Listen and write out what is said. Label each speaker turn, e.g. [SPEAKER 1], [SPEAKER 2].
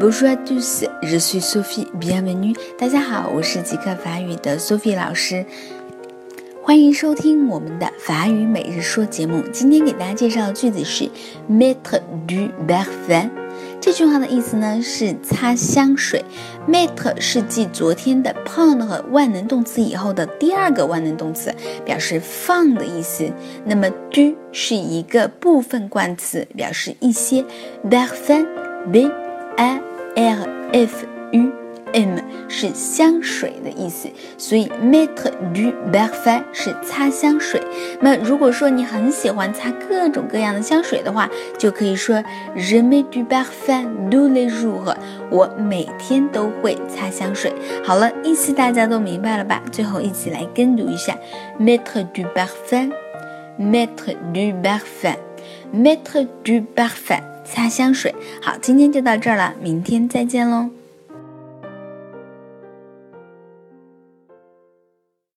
[SPEAKER 1] Bonjour à tous, je suis Sophie. Bienvenue. 大家好，我是极客法语的 Sophie 老师，欢迎收听我们的法语每日说节目。今天给大家介绍的句子是 mettre du parfum。这句话的意思呢是擦香水。mette 是继昨天的 prendre 万能动词以后的第二个万能动词，表示放的意思。那么 du 是一个部分冠词，表示一些。parfum b a r f u m 是香水的意思，所以 mettre du parfum 是擦香水。那如果说你很喜欢擦各种各样的香水的话，就可以说 je mets du parfum tous les jours。我每天都会擦香水。好了，意思大家都明白了吧？最后一起来跟读一下 mettre du parfum，mettre du parfum，mettre du parfum。擦香水，好，今天就到这儿了，明天再见喽。